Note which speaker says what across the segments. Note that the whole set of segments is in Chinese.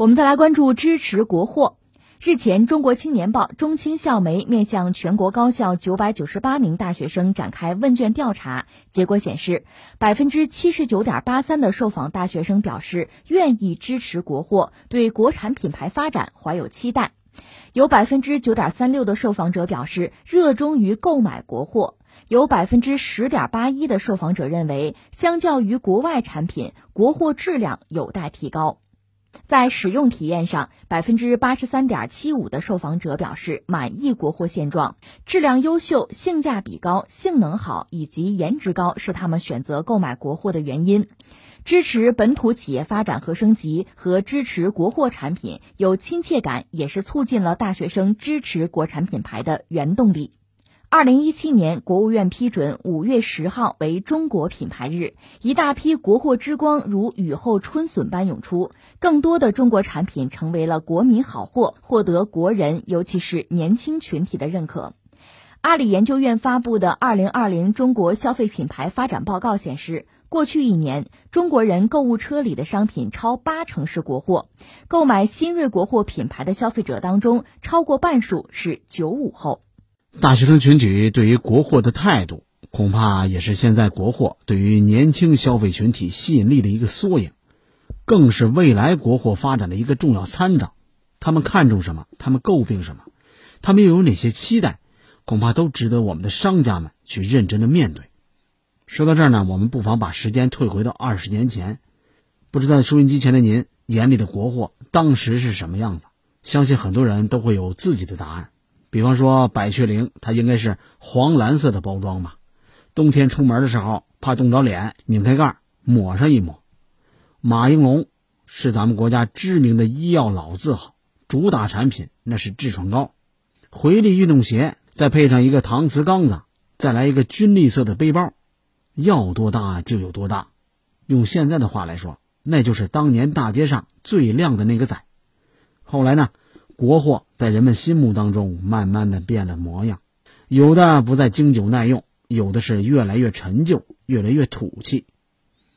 Speaker 1: 我们再来关注支持国货。日前，《中国青年报》中青校媒面向全国高校九百九十八名大学生展开问卷调查，结果显示，百分之七十九点八三的受访大学生表示愿意支持国货，对国产品牌发展怀有期待。有百分之九点三六的受访者表示热衷于购买国货，有百分之十点八一的受访者认为，相较于国外产品，国货质量有待提高。在使用体验上，百分之八十三点七五的受访者表示满意国货现状，质量优秀、性价比高、性能好以及颜值高是他们选择购买国货的原因。支持本土企业发展和升级和支持国货产品有亲切感，也是促进了大学生支持国产品牌的原动力。二零一七年，国务院批准五月十号为中国品牌日，一大批国货之光如雨后春笋般涌出，更多的中国产品成为了国民好货，获得国人尤其是年轻群体的认可。阿里研究院发布的《二零二零中国消费品牌发展报告》显示，过去一年，中国人购物车里的商品超八成是国货，购买新锐国货品牌的消费者当中，超过半数是九五后。
Speaker 2: 大学生群体对于国货的态度，恐怕也是现在国货对于年轻消费群体吸引力的一个缩影，更是未来国货发展的一个重要参照。他们看重什么？他们诟病什么？他们又有哪些期待？恐怕都值得我们的商家们去认真的面对。说到这儿呢，我们不妨把时间退回到二十年前，不知道收音机前的您眼里的国货当时是什么样子？相信很多人都会有自己的答案。比方说百雀羚，它应该是黄蓝色的包装吧？冬天出门的时候怕冻着脸，拧开盖抹上一抹。马应龙是咱们国家知名的医药老字号，主打产品那是痔疮膏。回力运动鞋再配上一个搪瓷缸子，再来一个军绿色的背包，要多大就有多大。用现在的话来说，那就是当年大街上最靓的那个仔。后来呢？国货在人们心目当中慢慢的变了模样，有的不再经久耐用，有的是越来越陈旧，越来越土气，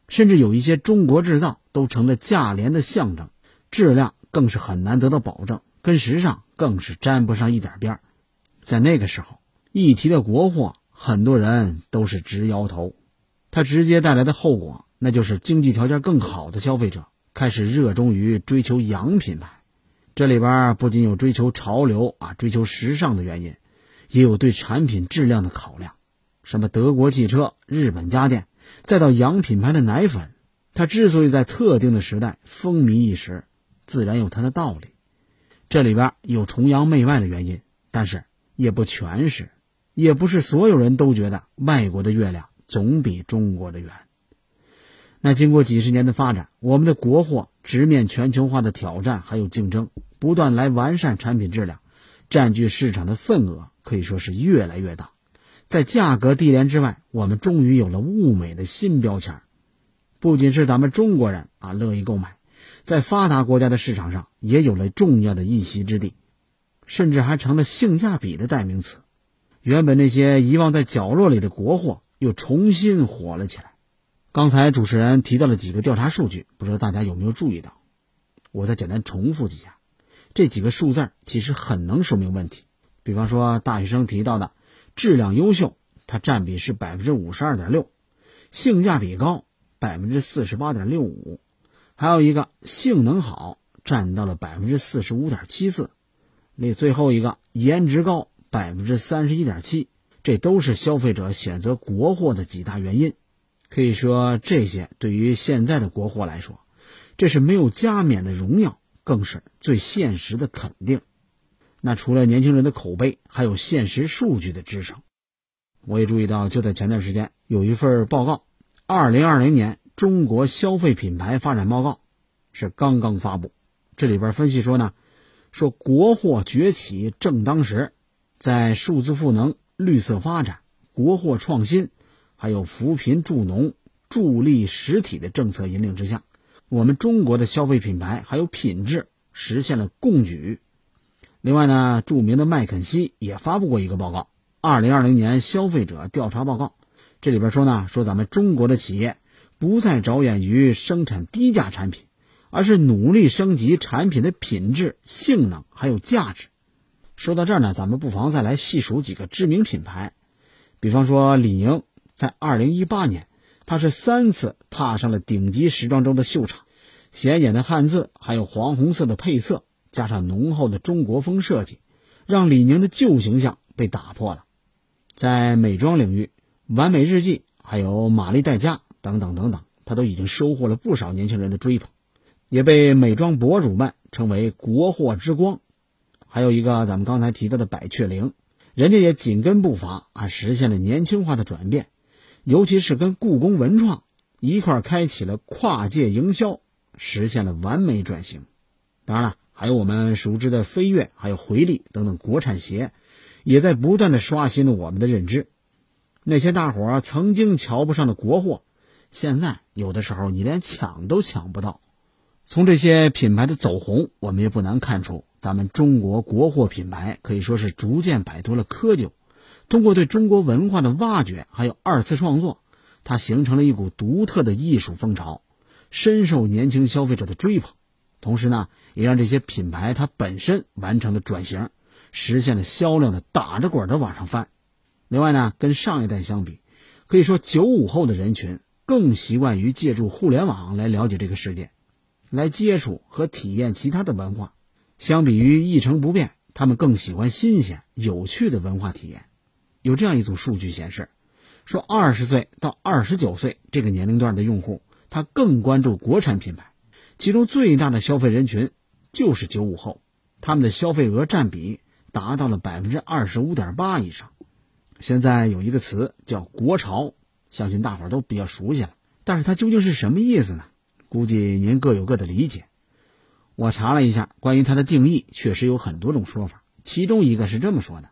Speaker 2: 甚至有一些中国制造都成了价廉的象征，质量更是很难得到保证，跟时尚更是沾不上一点边儿。在那个时候，一提到国货，很多人都是直摇头，它直接带来的后果，那就是经济条件更好的消费者开始热衷于追求洋品牌。这里边不仅有追求潮流啊、追求时尚的原因，也有对产品质量的考量。什么德国汽车、日本家电，再到洋品牌的奶粉，它之所以在特定的时代风靡一时，自然有它的道理。这里边有崇洋媚外的原因，但是也不全是，也不是所有人都觉得外国的月亮总比中国的圆。那经过几十年的发展，我们的国货直面全球化的挑战，还有竞争，不断来完善产品质量，占据市场的份额可以说是越来越大。在价格低廉之外，我们终于有了物美的新标签。不仅是咱们中国人啊乐意购买，在发达国家的市场上也有了重要的一席之地，甚至还成了性价比的代名词。原本那些遗忘在角落里的国货，又重新火了起来。刚才主持人提到了几个调查数据，不知道大家有没有注意到？我再简单重复几下，这几个数字其实很能说明问题。比方说，大学生提到的质量优秀，它占比是百分之五十二点六；性价比高，百分之四十八点六五；还有一个性能好，占到了百分之四十五点七四；那最后一个颜值高，百分之三十一点七。这都是消费者选择国货的几大原因。可以说，这些对于现在的国货来说，这是没有加冕的荣耀，更是最现实的肯定。那除了年轻人的口碑，还有现实数据的支撑。我也注意到，就在前段时间，有一份报告，《二零二零年中国消费品牌发展报告》是刚刚发布。这里边分析说呢，说国货崛起正当时，在数字赋能、绿色发展、国货创新。还有扶贫助农、助力实体的政策引领之下，我们中国的消费品牌还有品质实现了共举。另外呢，著名的麦肯锡也发布过一个报告《二零二零年消费者调查报告》，这里边说呢，说咱们中国的企业不再着眼于生产低价产品，而是努力升级产品的品质、性能还有价值。说到这儿呢，咱们不妨再来细数几个知名品牌，比方说李宁，在二零一八年，他是三次踏上了顶级时装周的秀场，显眼的汉字，还有黄红色的配色，加上浓厚的中国风设计，让李宁的旧形象被打破了。在美妆领域，完美日记，还有玛丽黛佳等等等等，他都已经收获了不少年轻人的追捧，也被美妆博主们称为“国货之光”。还有一个咱们刚才提到的百雀羚，人家也紧跟步伐啊，实现了年轻化的转变，尤其是跟故宫文创一块开启了跨界营销，实现了完美转型。当然了，还有我们熟知的飞跃，还有回力等等国产鞋，也在不断的刷新了我们的认知。那些大伙儿曾经瞧不上的国货，现在有的时候你连抢都抢不到。从这些品牌的走红，我们也不难看出。咱们中国国货品牌可以说是逐渐摆脱了窠臼，通过对中国文化的挖掘，还有二次创作，它形成了一股独特的艺术风潮，深受年轻消费者的追捧。同时呢，也让这些品牌它本身完成了转型，实现了销量的打着滚的往上翻。另外呢，跟上一代相比，可以说九五后的人群更习惯于借助互联网来了解这个世界，来接触和体验其他的文化。相比于一成不变，他们更喜欢新鲜、有趣的文化体验。有这样一组数据显示，说二十岁到二十九岁这个年龄段的用户，他更关注国产品牌，其中最大的消费人群就是九五后，他们的消费额占比达到了百分之二十五点八以上。现在有一个词叫“国潮”，相信大伙儿都比较熟悉了，但是它究竟是什么意思呢？估计您各有各的理解。我查了一下，关于它的定义，确实有很多种说法。其中一个是这么说的：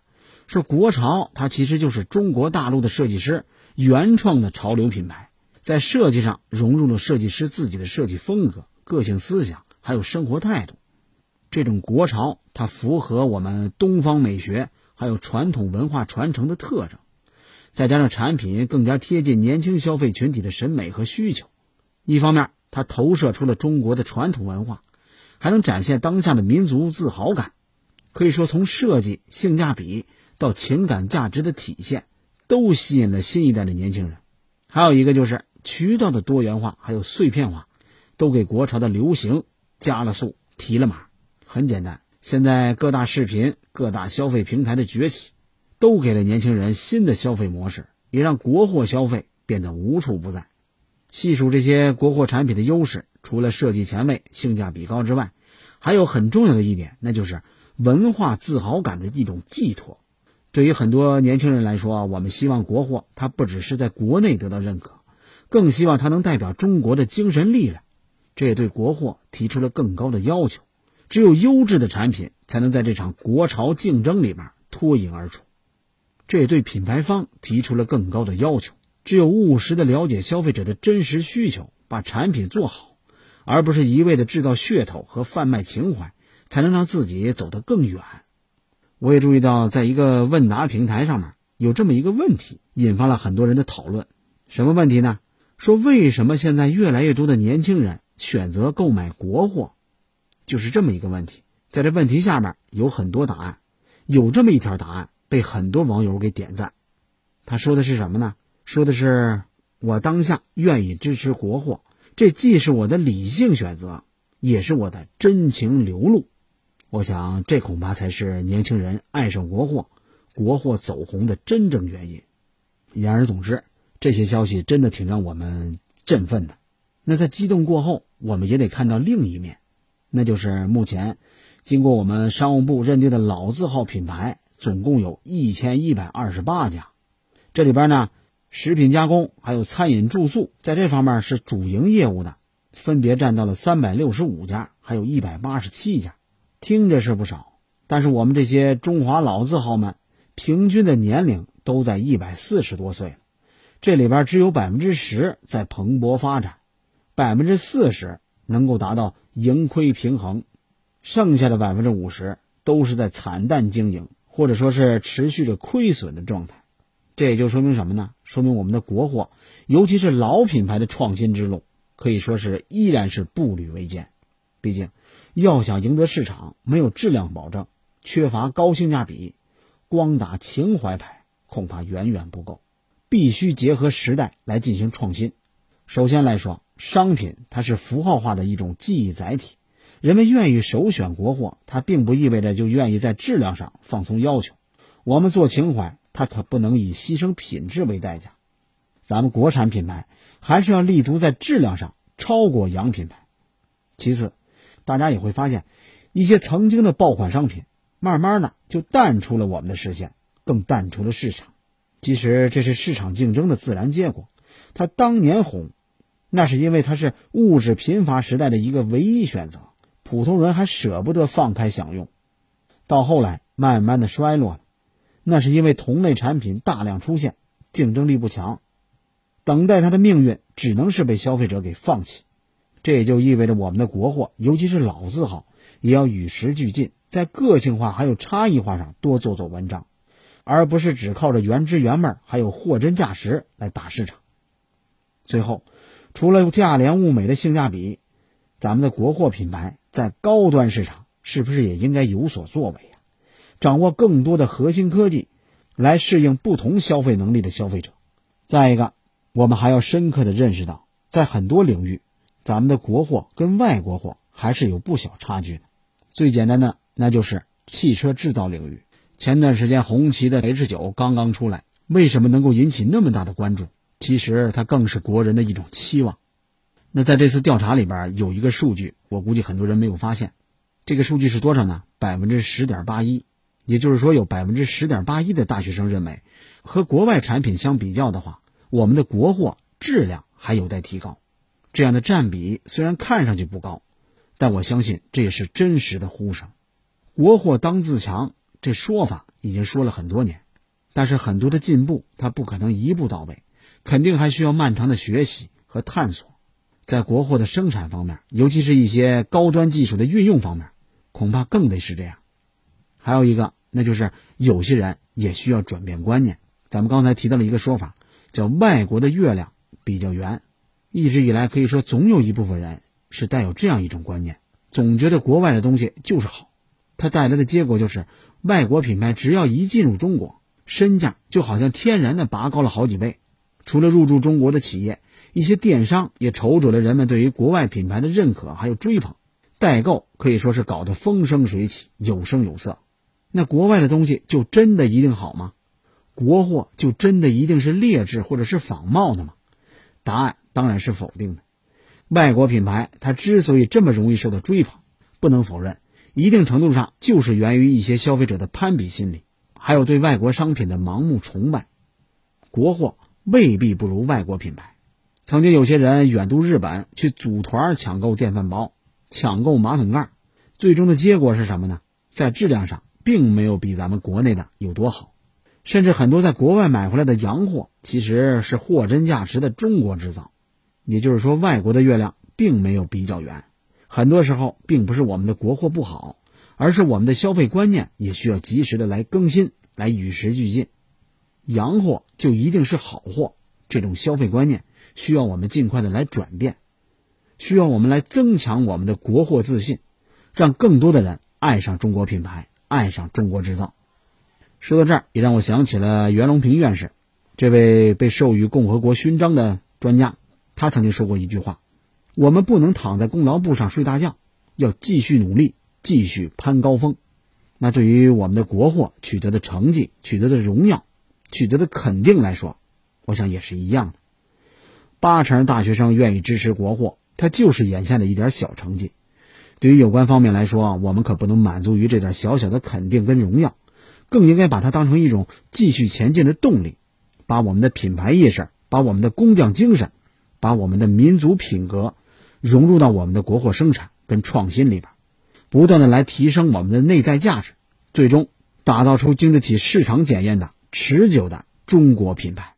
Speaker 2: 说国潮，它其实就是中国大陆的设计师原创的潮流品牌，在设计上融入了设计师自己的设计风格、个性思想，还有生活态度。这种国潮，它符合我们东方美学还有传统文化传承的特征，再加上产品更加贴近年轻消费群体的审美和需求。一方面，它投射出了中国的传统文化。还能展现当下的民族自豪感，可以说从设计、性价比到情感价值的体现，都吸引了新一代的年轻人。还有一个就是渠道的多元化，还有碎片化，都给国潮的流行加了速、提了码。很简单，现在各大视频、各大消费平台的崛起，都给了年轻人新的消费模式，也让国货消费变得无处不在。细数这些国货产品的优势。除了设计前卫、性价比高之外，还有很重要的一点，那就是文化自豪感的一种寄托。对于很多年轻人来说，我们希望国货它不只是在国内得到认可，更希望它能代表中国的精神力量。这也对国货提出了更高的要求。只有优质的产品才能在这场国潮竞争里面脱颖而出。这也对品牌方提出了更高的要求。只有务实的了解消费者的真实需求，把产品做好。而不是一味的制造噱头和贩卖情怀，才能让自己走得更远。我也注意到，在一个问答平台上面有这么一个问题，引发了很多人的讨论。什么问题呢？说为什么现在越来越多的年轻人选择购买国货？就是这么一个问题。在这问题下面有很多答案，有这么一条答案被很多网友给点赞。他说的是什么呢？说的是我当下愿意支持国货。这既是我的理性选择，也是我的真情流露。我想，这恐怕才是年轻人爱上国货、国货走红的真正原因。言而总之，这些消息真的挺让我们振奋的。那在激动过后，我们也得看到另一面，那就是目前经过我们商务部认定的老字号品牌，总共有一千一百二十八家。这里边呢。食品加工还有餐饮住宿，在这方面是主营业务的，分别占到了三百六十五家，还有一百八十七家，听着是不少。但是我们这些中华老字号们，平均的年龄都在一百四十多岁了，这里边只有百分之十在蓬勃发展，百分之四十能够达到盈亏平衡，剩下的百分之五十都是在惨淡经营，或者说是持续着亏损的状态。这也就说明什么呢？说明我们的国货，尤其是老品牌的创新之路，可以说是依然是步履维艰。毕竟，要想赢得市场，没有质量保证，缺乏高性价比，光打情怀牌恐怕远远不够，必须结合时代来进行创新。首先来说，商品它是符号化的一种记忆载体，人们愿意首选国货，它并不意味着就愿意在质量上放松要求。我们做情怀，它可不能以牺牲品质为代价。咱们国产品牌还是要立足在质量上，超过洋品牌。其次，大家也会发现，一些曾经的爆款商品，慢慢的就淡出了我们的视线，更淡出了市场。其实这是市场竞争的自然结果。它当年红，那是因为它是物质贫乏时代的一个唯一选择，普通人还舍不得放开享用。到后来慢慢的衰落了，那是因为同类产品大量出现，竞争力不强，等待它的命运只能是被消费者给放弃。这也就意味着我们的国货，尤其是老字号，也要与时俱进，在个性化还有差异化上多做做文章，而不是只靠着原汁原味还有货真价实来打市场。最后，除了价廉物美的性价比，咱们的国货品牌在高端市场是不是也应该有所作为呀？掌握更多的核心科技，来适应不同消费能力的消费者。再一个，我们还要深刻的认识到，在很多领域。咱们的国货跟外国货还是有不小差距的。最简单的，那就是汽车制造领域。前段时间红旗的 H 九刚刚出来，为什么能够引起那么大的关注？其实它更是国人的一种期望。那在这次调查里边有一个数据，我估计很多人没有发现。这个数据是多少呢？百分之十点八一，也就是说有百分之十点八一的大学生认为，和国外产品相比较的话，我们的国货质量还有待提高。这样的占比虽然看上去不高，但我相信这也是真实的呼声。国货当自强这说法已经说了很多年，但是很多的进步它不可能一步到位，肯定还需要漫长的学习和探索。在国货的生产方面，尤其是一些高端技术的运用方面，恐怕更得是这样。还有一个，那就是有些人也需要转变观念。咱们刚才提到了一个说法，叫“外国的月亮比较圆”。一直以来，可以说总有一部分人是带有这样一种观念，总觉得国外的东西就是好。它带来的结果就是，外国品牌只要一进入中国，身价就好像天然的拔高了好几倍。除了入驻中国的企业，一些电商也瞅准了人们对于国外品牌的认可还有追捧，代购可以说是搞得风生水起，有声有色。那国外的东西就真的一定好吗？国货就真的一定是劣质或者是仿冒的吗？答案。当然是否定的。外国品牌它之所以这么容易受到追捧，不能否认，一定程度上就是源于一些消费者的攀比心理，还有对外国商品的盲目崇拜。国货未必不如外国品牌。曾经有些人远渡日本去组团抢购电饭煲、抢购马桶盖，最终的结果是什么呢？在质量上并没有比咱们国内的有多好。甚至很多在国外买回来的洋货，其实是货真价实的中国制造。也就是说，外国的月亮并没有比较圆。很多时候，并不是我们的国货不好，而是我们的消费观念也需要及时的来更新，来与时俱进。洋货就一定是好货，这种消费观念需要我们尽快的来转变，需要我们来增强我们的国货自信，让更多的人爱上中国品牌，爱上中国制造。说到这儿，也让我想起了袁隆平院士，这位被授予共和国勋章的专家。他曾经说过一句话：“我们不能躺在功劳簿上睡大觉，要继续努力，继续攀高峰。”那对于我们的国货取得的成绩、取得的荣耀、取得的肯定来说，我想也是一样的。八成大学生愿意支持国货，它就是眼下的一点小成绩。对于有关方面来说，我们可不能满足于这点小小的肯定跟荣耀，更应该把它当成一种继续前进的动力，把我们的品牌意识，把我们的工匠精神。把我们的民族品格融入到我们的国货生产跟创新里边，不断的来提升我们的内在价值，最终打造出经得起市场检验的持久的中国品牌。